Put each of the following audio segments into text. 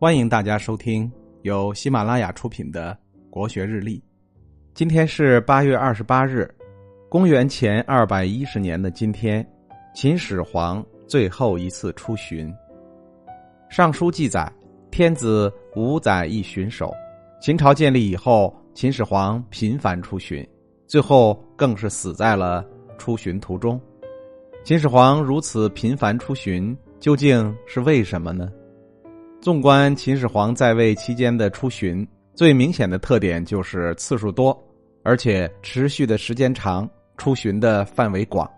欢迎大家收听由喜马拉雅出品的《国学日历》。今天是八月二十八日，公元前二百一十年的今天，秦始皇最后一次出巡。《尚书》记载，天子五载一巡守。秦朝建立以后，秦始皇频繁出巡，最后更是死在了出巡途中。秦始皇如此频繁出巡，究竟是为什么呢？纵观秦始皇在位期间的出巡，最明显的特点就是次数多，而且持续的时间长，出巡的范围广。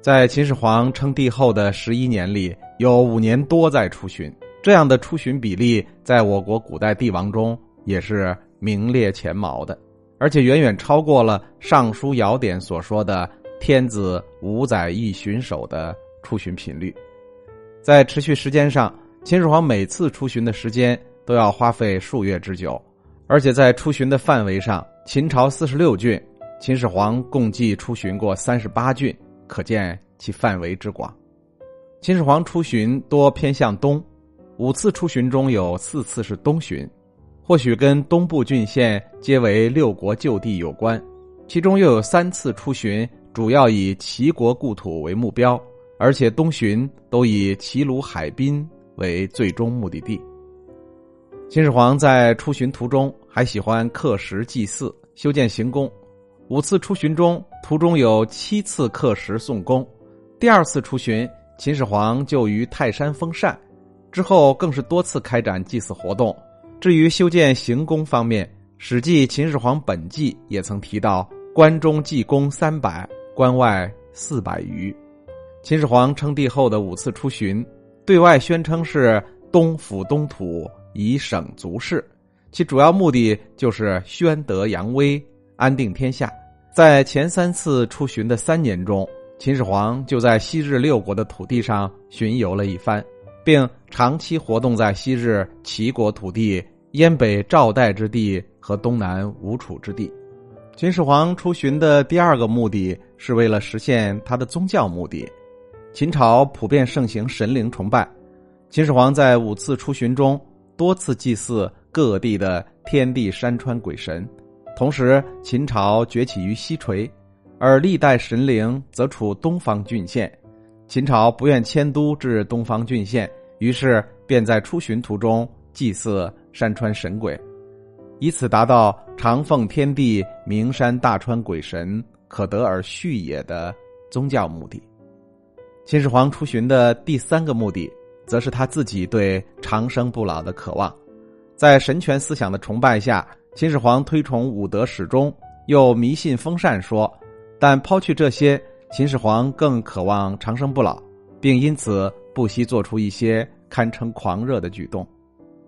在秦始皇称帝后的十一年里，有五年多在出巡，这样的出巡比例，在我国古代帝王中也是名列前茅的，而且远远超过了《尚书尧典》所说的。天子五载一巡守的出巡频率，在持续时间上，秦始皇每次出巡的时间都要花费数月之久，而且在出巡的范围上，秦朝四十六郡，秦始皇共计出巡过三十八郡，可见其范围之广。秦始皇出巡多偏向东，五次出巡中有四次是东巡，或许跟东部郡县皆为六国旧地有关，其中又有三次出巡。主要以齐国故土为目标，而且东巡都以齐鲁海滨为最终目的地。秦始皇在出巡途中还喜欢刻石祭祀、修建行宫。五次出巡中，途中有七次刻石送功。第二次出巡，秦始皇就于泰山封禅，之后更是多次开展祭祀活动。至于修建行宫方面，《史记·秦始皇本纪》也曾提到：“关中祭宫三百。”关外四百余，秦始皇称帝后的五次出巡，对外宣称是东抚东土，以省足事，其主要目的就是宣德扬威，安定天下。在前三次出巡的三年中，秦始皇就在昔日六国的土地上巡游了一番，并长期活动在昔日齐国土地、燕北赵代之地和东南吴楚之地。秦始皇出巡的第二个目的是为了实现他的宗教目的。秦朝普遍盛行神灵崇拜，秦始皇在五次出巡中多次祭祀各地的天地山川鬼神。同时，秦朝崛起于西陲，而历代神灵则处东方郡县。秦朝不愿迁都至东方郡县，于是便在出巡途中祭祀山川神鬼。以此达到长奉天地名山大川鬼神可得而续也的宗教目的。秦始皇出巡的第三个目的，则是他自己对长生不老的渴望。在神权思想的崇拜下，秦始皇推崇五德始终，又迷信封禅说。但抛去这些，秦始皇更渴望长生不老，并因此不惜做出一些堪称狂热的举动。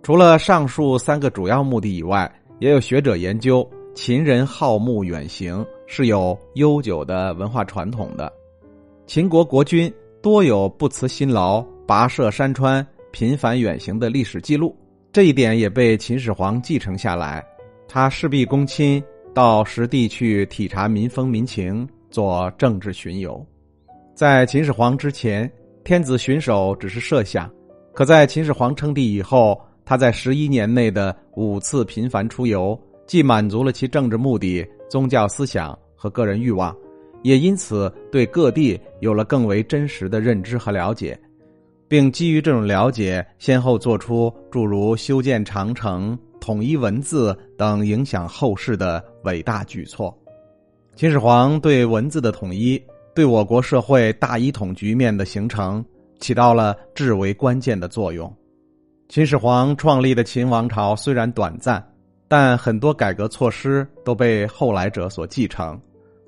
除了上述三个主要目的以外，也有学者研究，秦人好慕远行是有悠久的文化传统的。秦国国君多有不辞辛劳、跋涉山川、频繁远行的历史记录，这一点也被秦始皇继承下来。他事必躬亲，到实地去体察民风民情，做政治巡游。在秦始皇之前，天子巡守只是设想；可在秦始皇称帝以后，他在十一年内的五次频繁出游，既满足了其政治目的、宗教思想和个人欲望，也因此对各地有了更为真实的认知和了解，并基于这种了解，先后做出诸如修建长城、统一文字等影响后世的伟大举措。秦始皇对文字的统一，对我国社会大一统局面的形成，起到了至为关键的作用。秦始皇创立的秦王朝虽然短暂，但很多改革措施都被后来者所继承，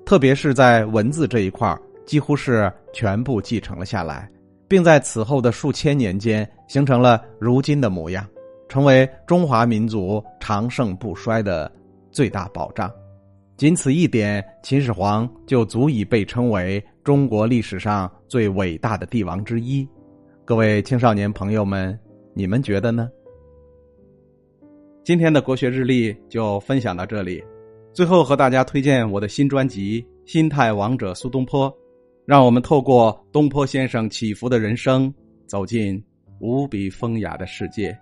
特别是在文字这一块几乎是全部继承了下来，并在此后的数千年间形成了如今的模样，成为中华民族长盛不衰的最大保障。仅此一点，秦始皇就足以被称为中国历史上最伟大的帝王之一。各位青少年朋友们。你们觉得呢？今天的国学日历就分享到这里。最后和大家推荐我的新专辑《心态王者苏东坡》，让我们透过东坡先生起伏的人生，走进无比风雅的世界。